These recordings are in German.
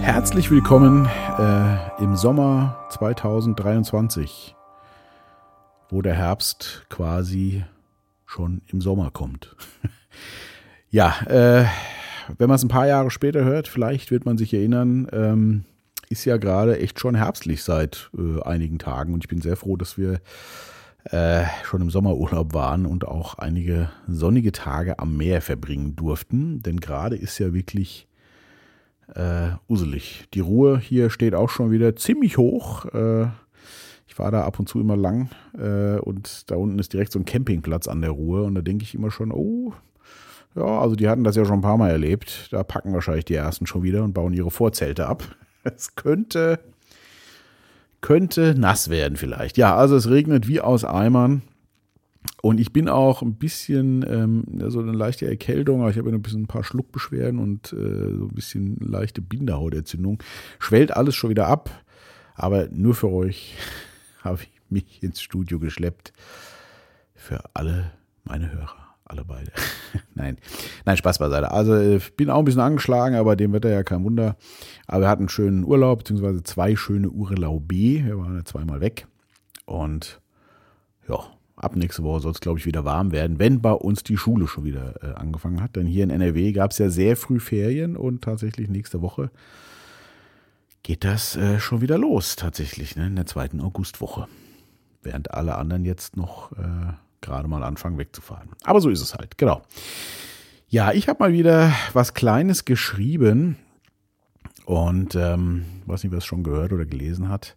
Herzlich willkommen äh, im Sommer 2023, wo der Herbst quasi schon im Sommer kommt. ja, äh, wenn man es ein paar Jahre später hört, vielleicht wird man sich erinnern, ähm, ist ja gerade echt schon herbstlich seit äh, einigen Tagen und ich bin sehr froh, dass wir äh, schon im Sommerurlaub waren und auch einige sonnige Tage am Meer verbringen durften, denn gerade ist ja wirklich äh, uselig. Die Ruhe hier steht auch schon wieder ziemlich hoch. Äh, ich war da ab und zu immer lang äh, und da unten ist direkt so ein Campingplatz an der Ruhe und da denke ich immer schon, oh, ja, also die hatten das ja schon ein paar Mal erlebt. Da packen wahrscheinlich die ersten schon wieder und bauen ihre Vorzelte ab. Es könnte, könnte nass werden vielleicht. Ja, also es regnet wie aus Eimern. Und ich bin auch ein bisschen, ähm, so eine leichte Erkältung, aber ich habe ein bisschen ein paar Schluckbeschwerden und äh, so ein bisschen leichte Bindehautentzündung. Schwellt alles schon wieder ab, aber nur für euch habe ich mich ins Studio geschleppt. Für alle meine Hörer, alle beide. Nein, nein, Spaß beiseite. Also ich bin auch ein bisschen angeschlagen, aber dem wird ja kein Wunder. Aber wir hatten einen schönen Urlaub, beziehungsweise zwei schöne Urlaube. Wir waren ja zweimal weg. Und ja, ab nächste Woche soll es, glaube ich, wieder warm werden, wenn bei uns die Schule schon wieder äh, angefangen hat. Denn hier in NRW gab es ja sehr früh Ferien und tatsächlich nächste Woche geht das äh, schon wieder los, tatsächlich, ne, in der zweiten Augustwoche. Während alle anderen jetzt noch äh, gerade mal anfangen wegzufahren. Aber so ist es halt, genau. Ja, ich habe mal wieder was Kleines geschrieben und ähm, weiß nicht, wer es schon gehört oder gelesen hat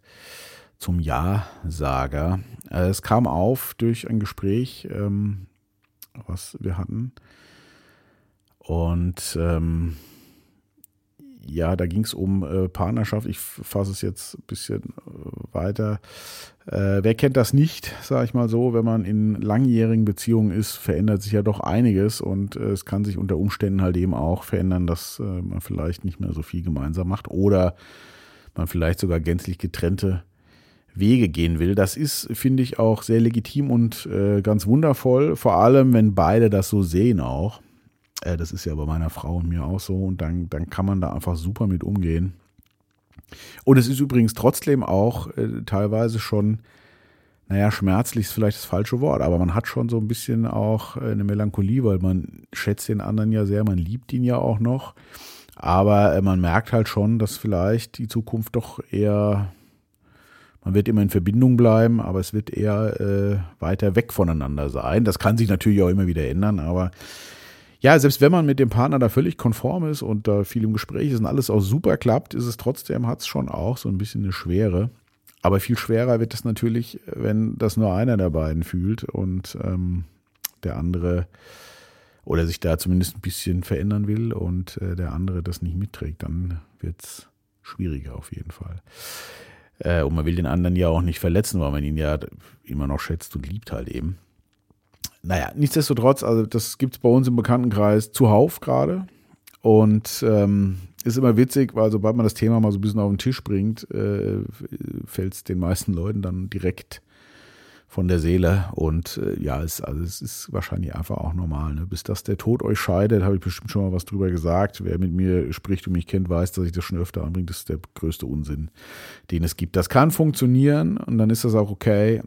zum Ja-Sager. Äh, es kam auf durch ein Gespräch, ähm, was wir hatten. Und ähm, ja, da ging es um äh, Partnerschaft. Ich fasse es jetzt ein bisschen äh, weiter. Äh, wer kennt das nicht, sage ich mal so, wenn man in langjährigen Beziehungen ist, verändert sich ja doch einiges und äh, es kann sich unter Umständen halt eben auch verändern, dass äh, man vielleicht nicht mehr so viel gemeinsam macht oder man vielleicht sogar gänzlich getrennte Wege gehen will. Das ist, finde ich, auch sehr legitim und äh, ganz wundervoll, vor allem wenn beide das so sehen auch. Äh, das ist ja bei meiner Frau und mir auch so und dann, dann kann man da einfach super mit umgehen. Und es ist übrigens trotzdem auch äh, teilweise schon, naja, schmerzlich ist vielleicht das falsche Wort, aber man hat schon so ein bisschen auch äh, eine Melancholie, weil man schätzt den anderen ja sehr, man liebt ihn ja auch noch. Aber äh, man merkt halt schon, dass vielleicht die Zukunft doch eher man wird immer in Verbindung bleiben, aber es wird eher äh, weiter weg voneinander sein. Das kann sich natürlich auch immer wieder ändern, aber ja, selbst wenn man mit dem Partner da völlig konform ist und da viel im Gespräch ist und alles auch super klappt, ist es trotzdem, hat es schon auch so ein bisschen eine Schwere. Aber viel schwerer wird es natürlich, wenn das nur einer der beiden fühlt und ähm, der andere oder sich da zumindest ein bisschen verändern will und äh, der andere das nicht mitträgt, dann wird es schwieriger auf jeden Fall. Äh, und man will den anderen ja auch nicht verletzen, weil man ihn ja immer noch schätzt und liebt halt eben. Naja, nichtsdestotrotz, also das gibt es bei uns im Bekanntenkreis zuhauf gerade. Und ähm, ist immer witzig, weil sobald man das Thema mal so ein bisschen auf den Tisch bringt, äh, fällt es den meisten Leuten dann direkt von der Seele. Und äh, ja, es, also es ist wahrscheinlich einfach auch normal. Ne? Bis dass der Tod euch scheidet, habe ich bestimmt schon mal was drüber gesagt. Wer mit mir spricht und mich kennt, weiß, dass ich das schon öfter anbringe. Das ist der größte Unsinn, den es gibt. Das kann funktionieren und dann ist das auch okay.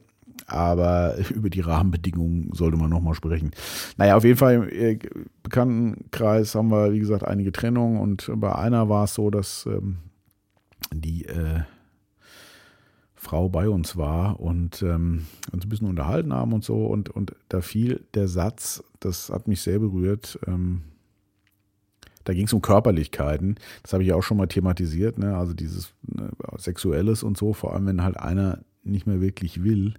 Aber über die Rahmenbedingungen sollte man nochmal sprechen. Naja, auf jeden Fall im äh, Bekanntenkreis haben wir, wie gesagt, einige Trennungen und bei einer war es so, dass ähm, die äh, Frau bei uns war und ähm, uns ein bisschen unterhalten haben und so. Und, und da fiel der Satz, das hat mich sehr berührt. Ähm, da ging es um Körperlichkeiten. Das habe ich auch schon mal thematisiert. Ne? Also dieses ne, Sexuelles und so, vor allem wenn halt einer nicht mehr wirklich will.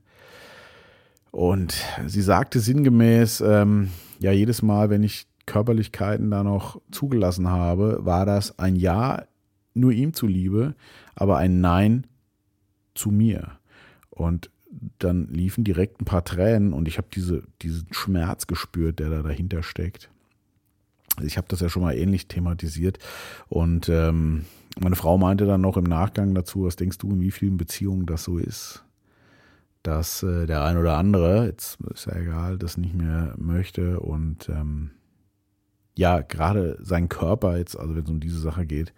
Und sie sagte sinngemäß, ähm, ja, jedes Mal, wenn ich Körperlichkeiten da noch zugelassen habe, war das ein Ja nur ihm zuliebe, aber ein Nein zu mir. Und dann liefen direkt ein paar Tränen und ich habe diese, diesen Schmerz gespürt, der da dahinter steckt. Ich habe das ja schon mal ähnlich thematisiert und ähm, meine Frau meinte dann noch im Nachgang dazu, was denkst du, in wie vielen Beziehungen das so ist, dass äh, der ein oder andere, jetzt ist ja egal, das nicht mehr möchte und ähm, ja, gerade sein Körper jetzt, also wenn es um diese Sache geht,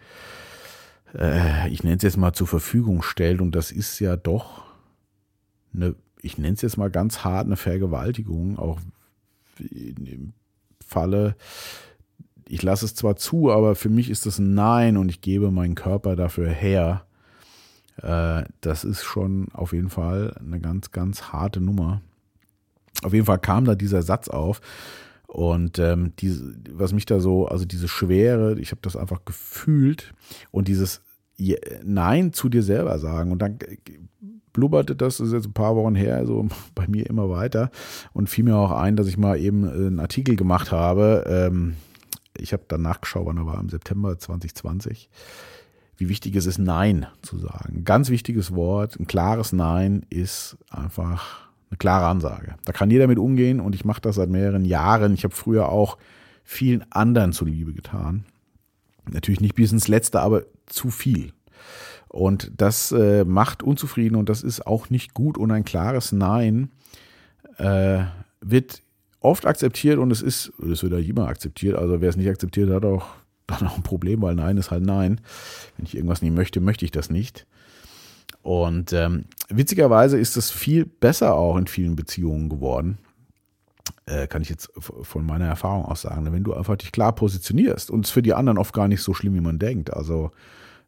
äh, ich nenne es jetzt mal zur Verfügung stellt. Und das ist ja doch eine, ich nenne es jetzt mal ganz hart, eine Vergewaltigung, auch im Falle, ich lasse es zwar zu, aber für mich ist das ein Nein und ich gebe meinen Körper dafür her. Äh, das ist schon auf jeden Fall eine ganz, ganz harte Nummer. Auf jeden Fall kam da dieser Satz auf. Und ähm, diese, was mich da so, also diese Schwere, ich habe das einfach gefühlt und dieses Nein zu dir selber sagen. Und dann blubberte das, das ist jetzt ein paar Wochen her, so bei mir immer weiter und fiel mir auch ein, dass ich mal eben äh, einen Artikel gemacht habe. Ähm, ich habe dann nachgeschaut, wann er war, im September 2020. Wie wichtig es ist, Nein zu sagen. Ganz wichtiges Wort, ein klares Nein ist einfach eine klare Ansage. Da kann jeder mit umgehen und ich mache das seit mehreren Jahren. Ich habe früher auch vielen anderen zuliebe getan. Natürlich nicht bis ins Letzte, aber zu viel. Und das äh, macht unzufrieden und das ist auch nicht gut. Und ein klares Nein äh, wird oft akzeptiert und es ist, es wird ja immer akzeptiert. Also wer es nicht akzeptiert, hat auch dann auch ein Problem, weil Nein ist halt Nein. Wenn ich irgendwas nicht möchte, möchte ich das nicht. Und ähm, witzigerweise ist das viel besser auch in vielen Beziehungen geworden. Äh, kann ich jetzt von meiner Erfahrung aus sagen. Wenn du einfach dich klar positionierst und es für die anderen oft gar nicht so schlimm, wie man denkt. Also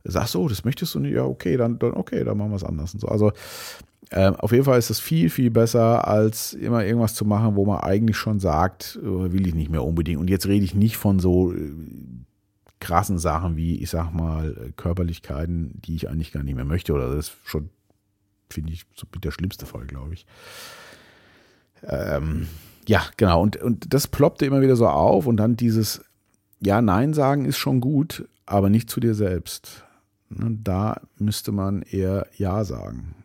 sagst du, oh, das möchtest du nicht, ja, okay, dann, dann okay, dann machen wir es anders. Und so. Also äh, auf jeden Fall ist es viel, viel besser, als immer irgendwas zu machen, wo man eigentlich schon sagt, äh, will ich nicht mehr unbedingt. Und jetzt rede ich nicht von so äh, krassen Sachen wie, ich sag mal, Körperlichkeiten, die ich eigentlich gar nicht mehr möchte. Oder das ist schon, finde ich, so der schlimmste Fall, glaube ich. Ähm, ja, genau. Und, und das ploppte immer wieder so auf und dann dieses Ja, Nein sagen ist schon gut, aber nicht zu dir selbst. Ne, da müsste man eher Ja sagen.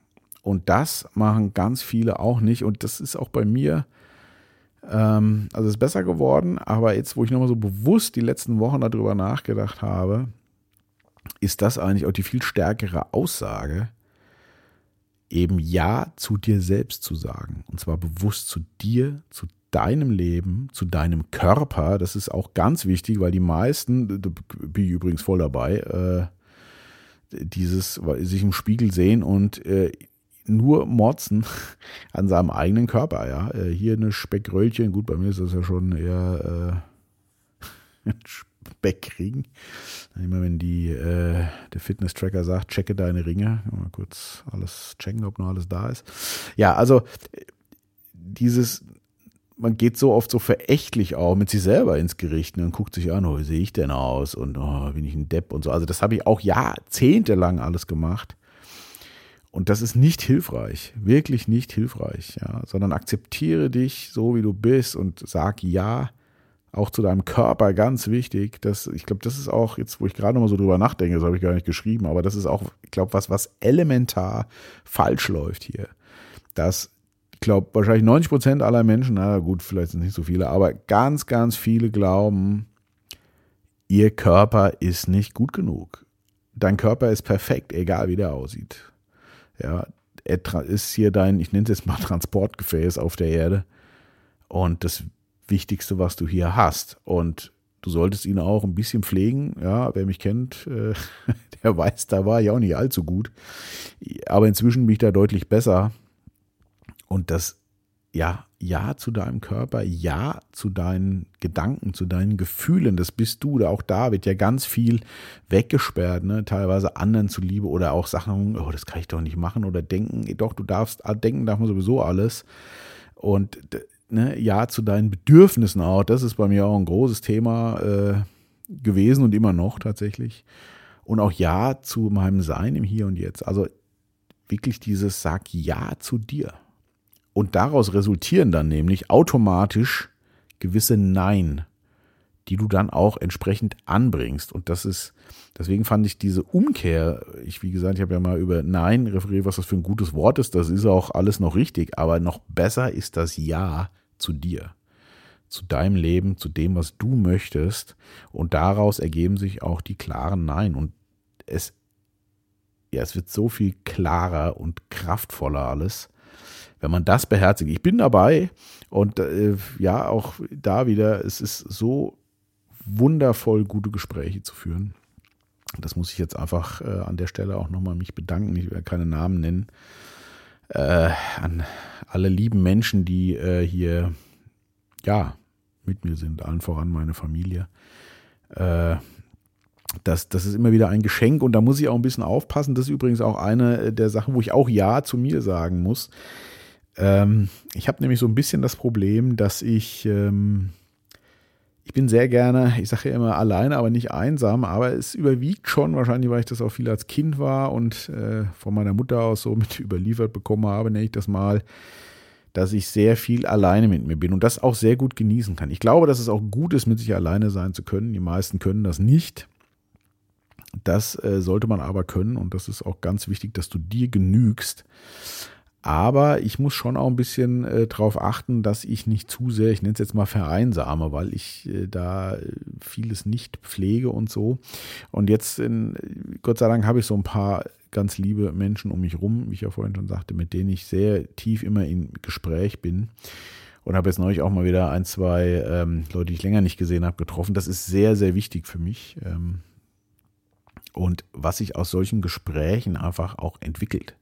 Und das machen ganz viele auch nicht. Und das ist auch bei mir ähm, also ist besser geworden, aber jetzt, wo ich nochmal so bewusst die letzten Wochen darüber nachgedacht habe, ist das eigentlich auch die viel stärkere Aussage, eben Ja zu dir selbst zu sagen. Und zwar bewusst zu dir, zu deinem Leben, zu deinem Körper. Das ist auch ganz wichtig, weil die meisten, da bin ich übrigens voll dabei, äh, dieses sich im Spiegel sehen und äh, nur motzen an seinem eigenen Körper, ja. Äh, hier eine Speckröllchen, gut, bei mir ist das ja schon eher äh, Speckring. Immer wenn die, äh, der Fitness-Tracker sagt, checke deine Ringe, mal kurz alles checken, ob noch alles da ist. Ja, also dieses, man geht so oft so verächtlich auch mit sich selber ins Gericht ne, und guckt sich an, oh, wie sehe ich denn aus und oh, bin ich ein Depp und so. Also das habe ich auch jahrzehntelang alles gemacht. Und das ist nicht hilfreich, wirklich nicht hilfreich, ja, sondern akzeptiere dich so, wie du bist und sag ja, auch zu deinem Körper, ganz wichtig. Das, ich glaube, das ist auch, jetzt, wo ich gerade mal so drüber nachdenke, das habe ich gar nicht geschrieben, aber das ist auch, ich glaube, was, was elementar falsch läuft hier. Dass, ich glaube, wahrscheinlich 90 Prozent aller Menschen, na gut, vielleicht sind es nicht so viele, aber ganz, ganz viele glauben, ihr Körper ist nicht gut genug. Dein Körper ist perfekt, egal wie der aussieht. Ja, er ist hier dein, ich nenne es jetzt mal Transportgefäß auf der Erde und das Wichtigste, was du hier hast. Und du solltest ihn auch ein bisschen pflegen. Ja, wer mich kennt, äh, der weiß, da war ich auch nicht allzu gut. Aber inzwischen bin ich da deutlich besser. Und das ja, ja zu deinem Körper, ja zu deinen Gedanken, zu deinen Gefühlen. Das bist du. Auch da wird ja ganz viel weggesperrt, ne? teilweise anderen zuliebe oder auch Sachen, oh, das kann ich doch nicht machen oder denken, doch, du darfst, ah, denken darf man sowieso alles. Und ne, ja zu deinen Bedürfnissen auch. Das ist bei mir auch ein großes Thema äh, gewesen und immer noch tatsächlich. Und auch ja zu meinem Sein im Hier und Jetzt. Also wirklich dieses Sag Ja zu dir. Und daraus resultieren dann nämlich automatisch gewisse Nein, die du dann auch entsprechend anbringst. Und das ist, deswegen fand ich diese Umkehr, ich, wie gesagt, ich habe ja mal über Nein referiert, was das für ein gutes Wort ist. Das ist auch alles noch richtig. Aber noch besser ist das Ja zu dir, zu deinem Leben, zu dem, was du möchtest. Und daraus ergeben sich auch die klaren Nein. Und es, ja, es wird so viel klarer und kraftvoller alles wenn man das beherzigt. Ich bin dabei und äh, ja, auch da wieder, es ist so wundervoll, gute Gespräche zu führen. das muss ich jetzt einfach äh, an der Stelle auch nochmal mich bedanken. Ich werde keine Namen nennen. Äh, an alle lieben Menschen, die äh, hier, ja, mit mir sind, allen voran meine Familie. Äh, das, das ist immer wieder ein Geschenk und da muss ich auch ein bisschen aufpassen. Das ist übrigens auch eine der Sachen, wo ich auch Ja zu mir sagen muss. Ähm, ich habe nämlich so ein bisschen das Problem, dass ich ähm, ich bin sehr gerne, ich sage ja immer alleine, aber nicht einsam, aber es überwiegt schon, wahrscheinlich, weil ich das auch viel als Kind war und äh, von meiner Mutter aus so mit überliefert bekommen habe, nenne ich das mal, dass ich sehr viel alleine mit mir bin und das auch sehr gut genießen kann. Ich glaube, dass es auch gut ist, mit sich alleine sein zu können. Die meisten können das nicht. Das äh, sollte man aber können und das ist auch ganz wichtig, dass du dir genügst. Aber ich muss schon auch ein bisschen äh, darauf achten, dass ich nicht zu sehr, ich nenne es jetzt mal vereinsame, weil ich äh, da vieles nicht pflege und so. Und jetzt, in, Gott sei Dank, habe ich so ein paar ganz liebe Menschen um mich rum, wie ich ja vorhin schon sagte, mit denen ich sehr tief immer in Gespräch bin. Und habe jetzt neulich auch mal wieder ein, zwei ähm, Leute, die ich länger nicht gesehen habe, getroffen. Das ist sehr, sehr wichtig für mich. Ähm, und was sich aus solchen Gesprächen einfach auch entwickelt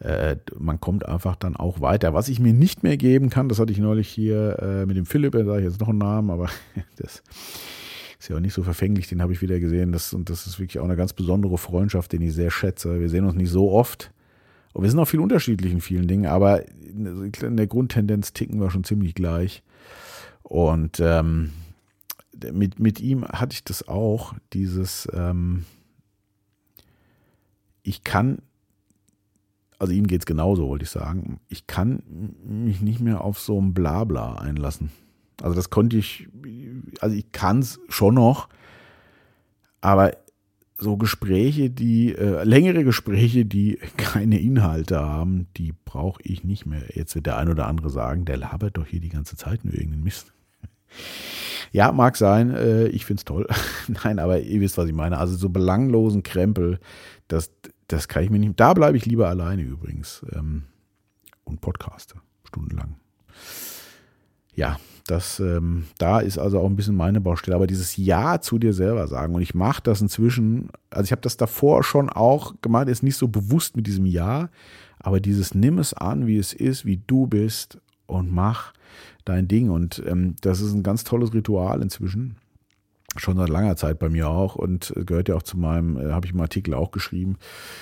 äh, man kommt einfach dann auch weiter. Was ich mir nicht mehr geben kann, das hatte ich neulich hier äh, mit dem Philipp, da sage ich jetzt noch einen Namen, aber das ist ja auch nicht so verfänglich, den habe ich wieder gesehen. Das, und das ist wirklich auch eine ganz besondere Freundschaft, den ich sehr schätze. Wir sehen uns nicht so oft. Und wir sind auch viel unterschiedlich in vielen Dingen, aber in der Grundtendenz ticken wir schon ziemlich gleich. Und ähm, mit, mit ihm hatte ich das auch, dieses, ähm, ich kann also ihm geht es genauso, wollte ich sagen. Ich kann mich nicht mehr auf so ein Blabla einlassen. Also das konnte ich, also ich kann es schon noch, aber so Gespräche, die, äh, längere Gespräche, die keine Inhalte haben, die brauche ich nicht mehr. Jetzt wird der ein oder andere sagen, der labert doch hier die ganze Zeit nur irgendeinen Mist. Ja, mag sein, äh, ich finde es toll. Nein, aber ihr wisst, was ich meine. Also so belanglosen Krempel, das, das kann ich mir nicht. Da bleibe ich lieber alleine übrigens ähm, und podcaste stundenlang. Ja, das, ähm, da ist also auch ein bisschen meine Baustelle. Aber dieses Ja zu dir selber sagen und ich mache das inzwischen. Also ich habe das davor schon auch gemacht, ist nicht so bewusst mit diesem Ja, aber dieses Nimm es an, wie es ist, wie du bist und mach dein Ding. Und ähm, das ist ein ganz tolles Ritual inzwischen schon seit langer Zeit bei mir auch und gehört ja auch zu meinem, äh, habe ich im Artikel auch geschrieben.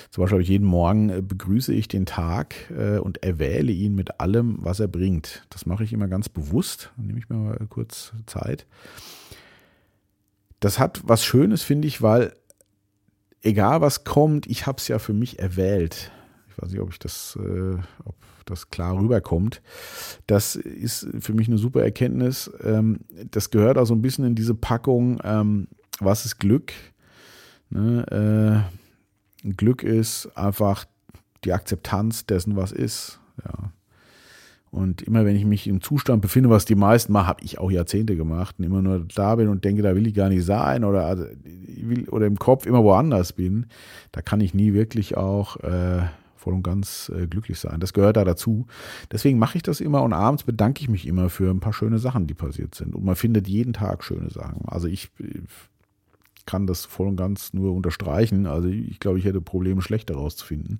Zum Beispiel habe ich jeden Morgen äh, begrüße ich den Tag äh, und erwähle ihn mit allem, was er bringt. Das mache ich immer ganz bewusst. Dann nehme ich mir mal kurz Zeit. Das hat was Schönes, finde ich, weil egal was kommt, ich habe es ja für mich erwählt. Ich weiß nicht, ob ich das, äh, ob das klar rüberkommt. Das ist für mich eine super Erkenntnis. Ähm, das gehört auch so ein bisschen in diese Packung, ähm, was ist Glück? Ne, äh, Glück ist einfach die Akzeptanz dessen, was ist. Ja. Und immer wenn ich mich im Zustand befinde, was die meisten machen, habe ich auch Jahrzehnte gemacht, und immer nur da bin und denke, da will ich gar nicht sein oder, also, will, oder im Kopf immer woanders bin, da kann ich nie wirklich auch äh, voll und ganz äh, glücklich sein. Das gehört da dazu. Deswegen mache ich das immer und abends bedanke ich mich immer für ein paar schöne Sachen, die passiert sind. Und man findet jeden Tag schöne Sachen. Also ich kann das voll und ganz nur unterstreichen. Also ich glaube, ich hätte Probleme, schlechter rauszufinden.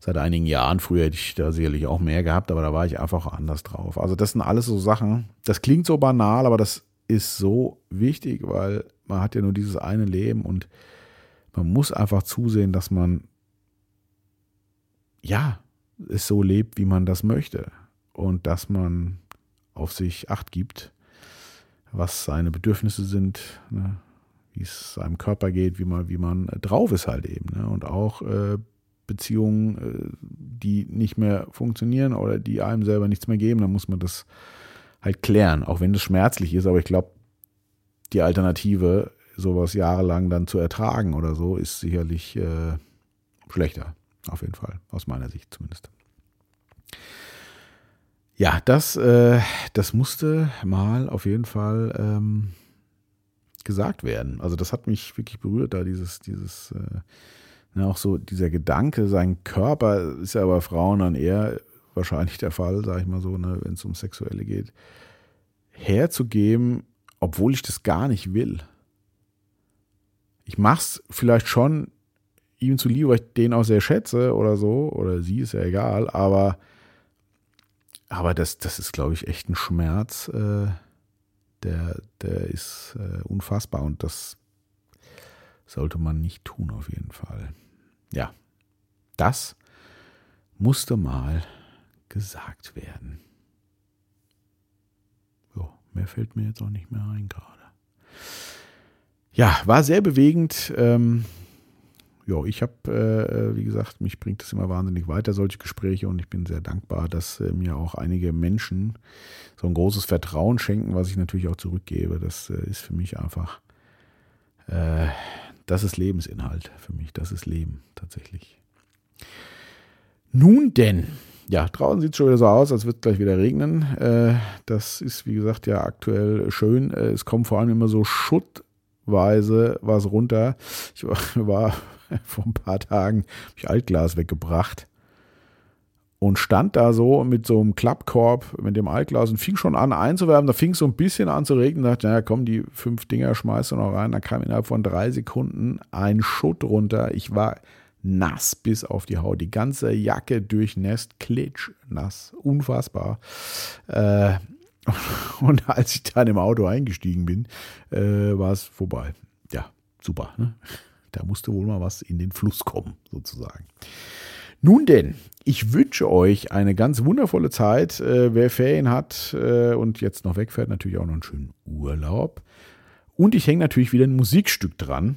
Seit einigen Jahren, früher hätte ich da sicherlich auch mehr gehabt, aber da war ich einfach anders drauf. Also das sind alles so Sachen, das klingt so banal, aber das ist so wichtig, weil man hat ja nur dieses eine Leben und man muss einfach zusehen, dass man ja, es so lebt, wie man das möchte. Und dass man auf sich acht gibt, was seine Bedürfnisse sind, ne? wie es seinem Körper geht, wie man, wie man drauf ist halt eben. Ne? Und auch äh, Beziehungen, äh, die nicht mehr funktionieren oder die einem selber nichts mehr geben, dann muss man das halt klären, auch wenn es schmerzlich ist. Aber ich glaube, die Alternative, sowas jahrelang dann zu ertragen oder so, ist sicherlich äh, schlechter. Auf jeden Fall, aus meiner Sicht zumindest. Ja, das, äh, das musste mal auf jeden Fall ähm, gesagt werden. Also das hat mich wirklich berührt, da dieses, dieses, äh, ne, auch so dieser Gedanke, sein Körper ist ja bei Frauen dann eher wahrscheinlich der Fall, sage ich mal so, ne, wenn es um Sexuelle geht, herzugeben, obwohl ich das gar nicht will ich mach's vielleicht schon ihm zuliebe, weil ich den auch sehr schätze oder so, oder sie ist ja egal, aber, aber das, das ist, glaube ich, echt ein Schmerz, äh, der, der ist äh, unfassbar und das sollte man nicht tun, auf jeden Fall. Ja, das musste mal gesagt werden. So, mehr fällt mir jetzt auch nicht mehr ein gerade. Ja, war sehr bewegend. Ähm, ja, ich habe, äh, wie gesagt, mich bringt das immer wahnsinnig weiter, solche Gespräche, und ich bin sehr dankbar, dass äh, mir auch einige Menschen so ein großes Vertrauen schenken, was ich natürlich auch zurückgebe. Das äh, ist für mich einfach, äh, das ist Lebensinhalt für mich, das ist Leben tatsächlich. Nun denn, ja, draußen sieht es schon wieder so aus, als wird es gleich wieder regnen. Äh, das ist, wie gesagt, ja aktuell schön. Äh, es kommt vor allem immer so schuttweise was runter. Ich war, war vor ein paar Tagen, habe ich Altglas weggebracht und stand da so mit so einem Klappkorb mit dem Altglas und fing schon an einzuwärmen. Da fing es so ein bisschen an zu regnen. Da dachte, naja, komm, die fünf Dinger schmeißt du noch rein. Da kam innerhalb von drei Sekunden ein Schutt runter. Ich war nass bis auf die Haut. Die ganze Jacke durchnässt, klitschnass. Unfassbar. Äh, und als ich dann im Auto eingestiegen bin, äh, war es vorbei. Ja, super. Ne? Da musste wohl mal was in den Fluss kommen, sozusagen. Nun denn, ich wünsche euch eine ganz wundervolle Zeit. Äh, wer Ferien hat äh, und jetzt noch wegfährt, natürlich auch noch einen schönen Urlaub. Und ich hänge natürlich wieder ein Musikstück dran.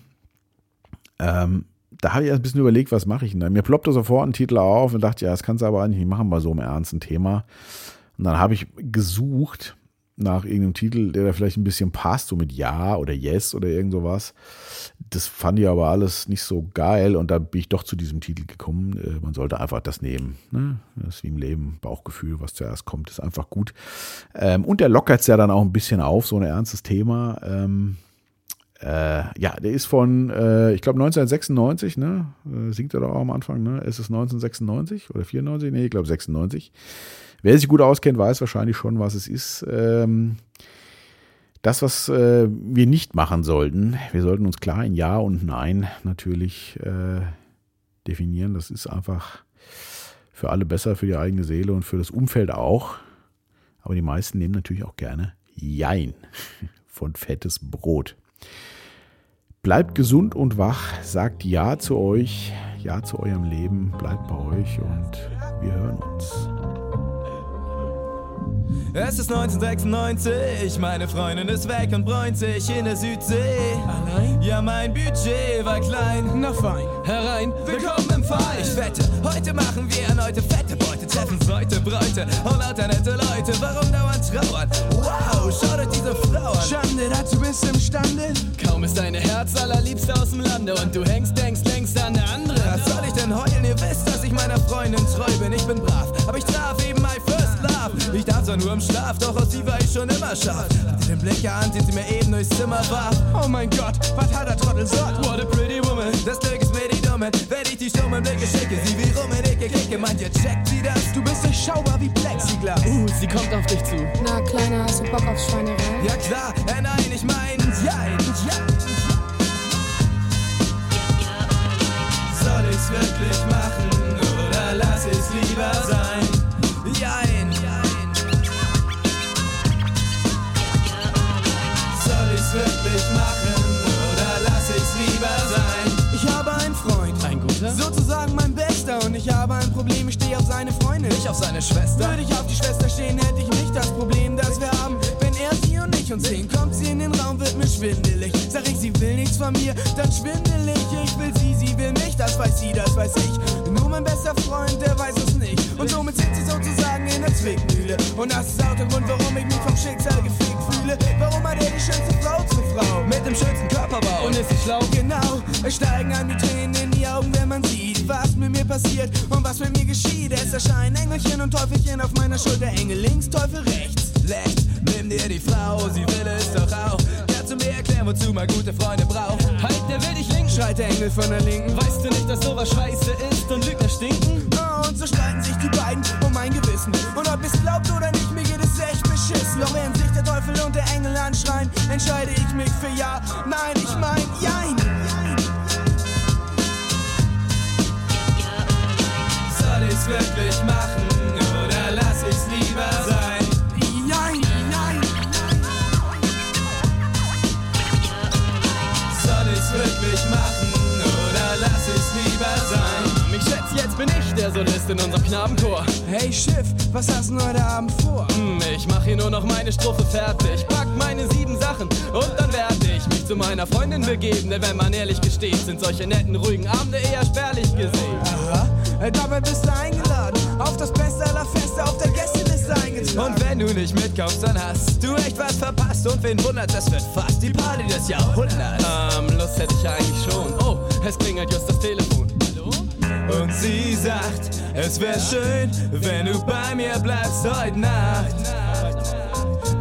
Ähm, da habe ich ein bisschen überlegt, was mache ich denn da? Mir ploppte sofort ein Titel auf und dachte, ja, das kannst du aber eigentlich nicht machen bei so einem ernsten Thema. Und dann habe ich gesucht nach irgendeinem Titel, der da vielleicht ein bisschen passt, so mit Ja oder Yes oder irgend sowas. Das fand ich aber alles nicht so geil und da bin ich doch zu diesem Titel gekommen. Äh, man sollte einfach das nehmen. Ne? Das ist wie im Leben, Bauchgefühl, was zuerst kommt, ist einfach gut. Ähm, und der lockert es ja dann auch ein bisschen auf, so ein ernstes Thema. Ähm, äh, ja, der ist von, äh, ich glaube 1996, ne? singt er doch auch am Anfang, ne? Ist es 1996 oder 94? Nee, ich glaube 96. Wer sich gut auskennt, weiß wahrscheinlich schon, was es ist. Ähm, das, was äh, wir nicht machen sollten, wir sollten uns klar in Ja und Nein natürlich äh, definieren. Das ist einfach für alle besser, für die eigene Seele und für das Umfeld auch. Aber die meisten nehmen natürlich auch gerne Jein von fettes Brot. Bleibt gesund und wach, sagt Ja zu euch, Ja zu eurem Leben, bleibt bei euch und wir hören uns. Es ist 1996, meine Freundin ist weg und bräunt sich in der Südsee. Allein? Ja, mein Budget war klein. Na fein, herein, willkommen im Fall. Ich wette, heute machen wir erneute fette Beute, treffen heute Bräute und lauter nette Leute. Warum dauernd trauern? Wow, schau dir diese Frau an. Schande, dazu bist du imstande. Kaum ist deine Herz allerliebste aus dem Lande und du hängst, denkst, denkst an eine andere. Was soll ich denn heulen? Ihr wisst, dass ich meiner Freundin treu bin. Ich bin brav, aber ich traf eben love. Ich darf zwar nur im Schlaf, doch aus sie war ich schon immer scharf. Hatte den Blick erahnt, den sie mir eben durchs Zimmer warf. Oh mein Gott, was hat der Trottel sagt? What a pretty woman, das Glück ist mir die Dumme. Wenn ich die stummen Blicke schicke, sie wie rum in Dicke kicke, meint ihr, checkt sie das? Du bist durchschaubar wie Plexiglas. Uh, sie kommt auf dich zu. Na, Kleiner, hast du Bock auf Schweinerei? Ja klar, äh, nein, ich mein, ja, ja. Soll ich's wirklich machen oder lass ich's lieber sein? Sozusagen mein Bester und ich habe ein Problem, ich stehe auf seine Freundin. Ich auf seine Schwester. Würde ich auf die Schwester stehen, hätte ich nicht das Problem, das wir haben. Wenn er sie und ich uns sehen, kommt sie in den Raum, schwindelig. Sag ich, sie will nichts von mir, dann schwindelig. Ich will sie, sie will mich, das weiß sie, das weiß ich. Nur mein bester Freund, der weiß es nicht. Und somit sitzt sie sozusagen in der Zwickmühle. Und das ist auch der Grund, warum ich mich vom Schicksal gefickt fühle. Warum hat er die schönste Frau zur Frau? Mit dem schönsten Körperbau. Und ist sie schlau? Genau, es steigen an die Tränen in die Augen, wenn man sieht, was mit mir passiert und was mit mir geschieht. Es erscheinen Engelchen und Teufelchen auf meiner Schulter, Engel links, Teufel rechts. Rechts, nimm dir die Frau, sie will es doch auch. Kannst du mir erklären, wozu man gute Freunde braucht? Halt, der will dich linken. Schreit der Engel von der Linken. Weißt du nicht, dass sowas scheiße ist und Lügner stinken? Und so streiten sich die beiden um mein Gewissen. Und ob es glaubt oder nicht, mir geht es echt beschissen. Doch während sich der Teufel und der Engel anschreien, entscheide ich mich für Ja. Nein, ich mein Jein. In unserem Knabenchor. Hey Schiff, was hast du heute Abend vor? Hm, ich mach hier nur noch meine Strophe fertig. Pack meine sieben Sachen und dann werde ich mich zu meiner Freundin begeben. Denn wenn man ehrlich gesteht, sind solche netten, ruhigen Abende eher spärlich gesehen. Aha, dabei bist du eingeladen. Auf das Beste aller Feste auf der Gästeliste eingetragen. Und wenn du nicht mitkommst, dann hast du echt was verpasst. Und wen wundert, das wird fast die Party des Jahrhunderts. Ähm, Lust hätte ich ja eigentlich schon. Oh, es klingelt just das Telefon. Und sie sagt, es wär schön, wenn du bei mir bleibst heute Nacht.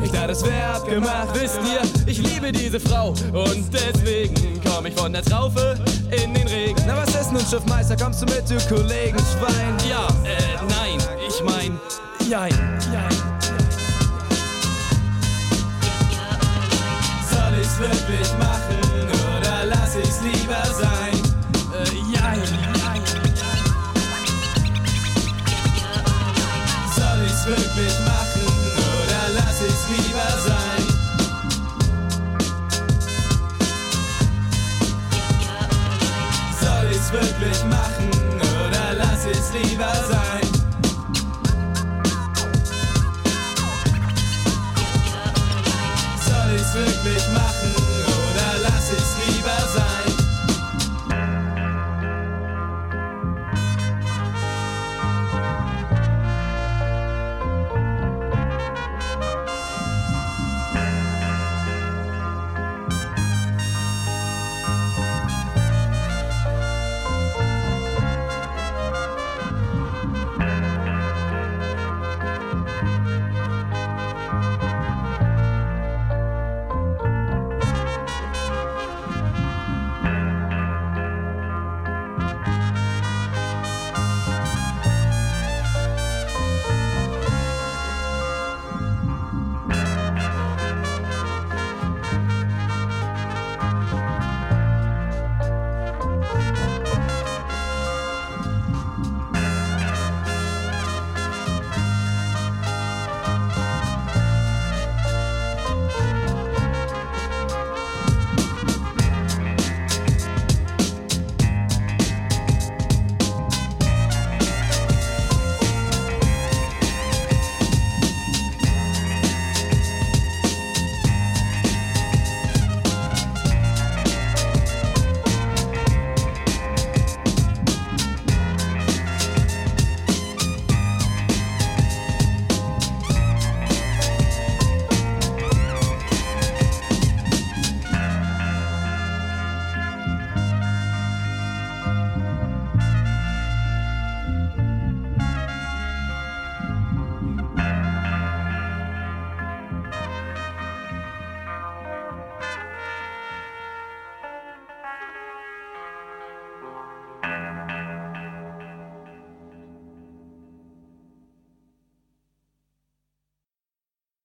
Ich dachte, es wär abgemacht. Wisst ihr, ich liebe diese Frau. Und deswegen komm ich von der Traufe in den Regen. Na was ist nun, Schiffmeister, kommst du mit, du Kollegen Schwein? Ja, äh, nein, ich mein, jein, jein. Soll ich's wirklich machen oder lass ich's lieber sein? Soll ich's